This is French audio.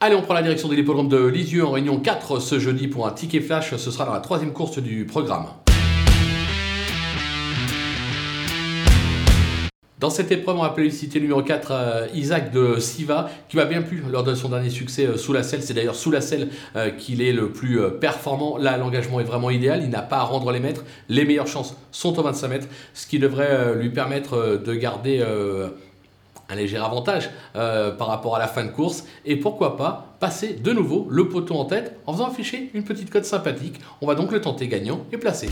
Allez, on prend la direction de l'hippodrome de Lisieux en réunion 4 ce jeudi pour un ticket flash. Ce sera dans la troisième course du programme. Dans cette épreuve, on va citer numéro 4, euh, Isaac de Siva, qui va bien plus lors de son dernier succès euh, sous la selle. C'est d'ailleurs sous la selle euh, qu'il est le plus performant. Là, l'engagement est vraiment idéal. Il n'a pas à rendre les mètres. Les meilleures chances sont au 25 mètres, ce qui devrait lui permettre de garder un léger avantage euh, par rapport à la fin de course et pourquoi pas passer de nouveau le poteau en tête en faisant afficher une petite cote sympathique. On va donc le tenter gagnant et placé.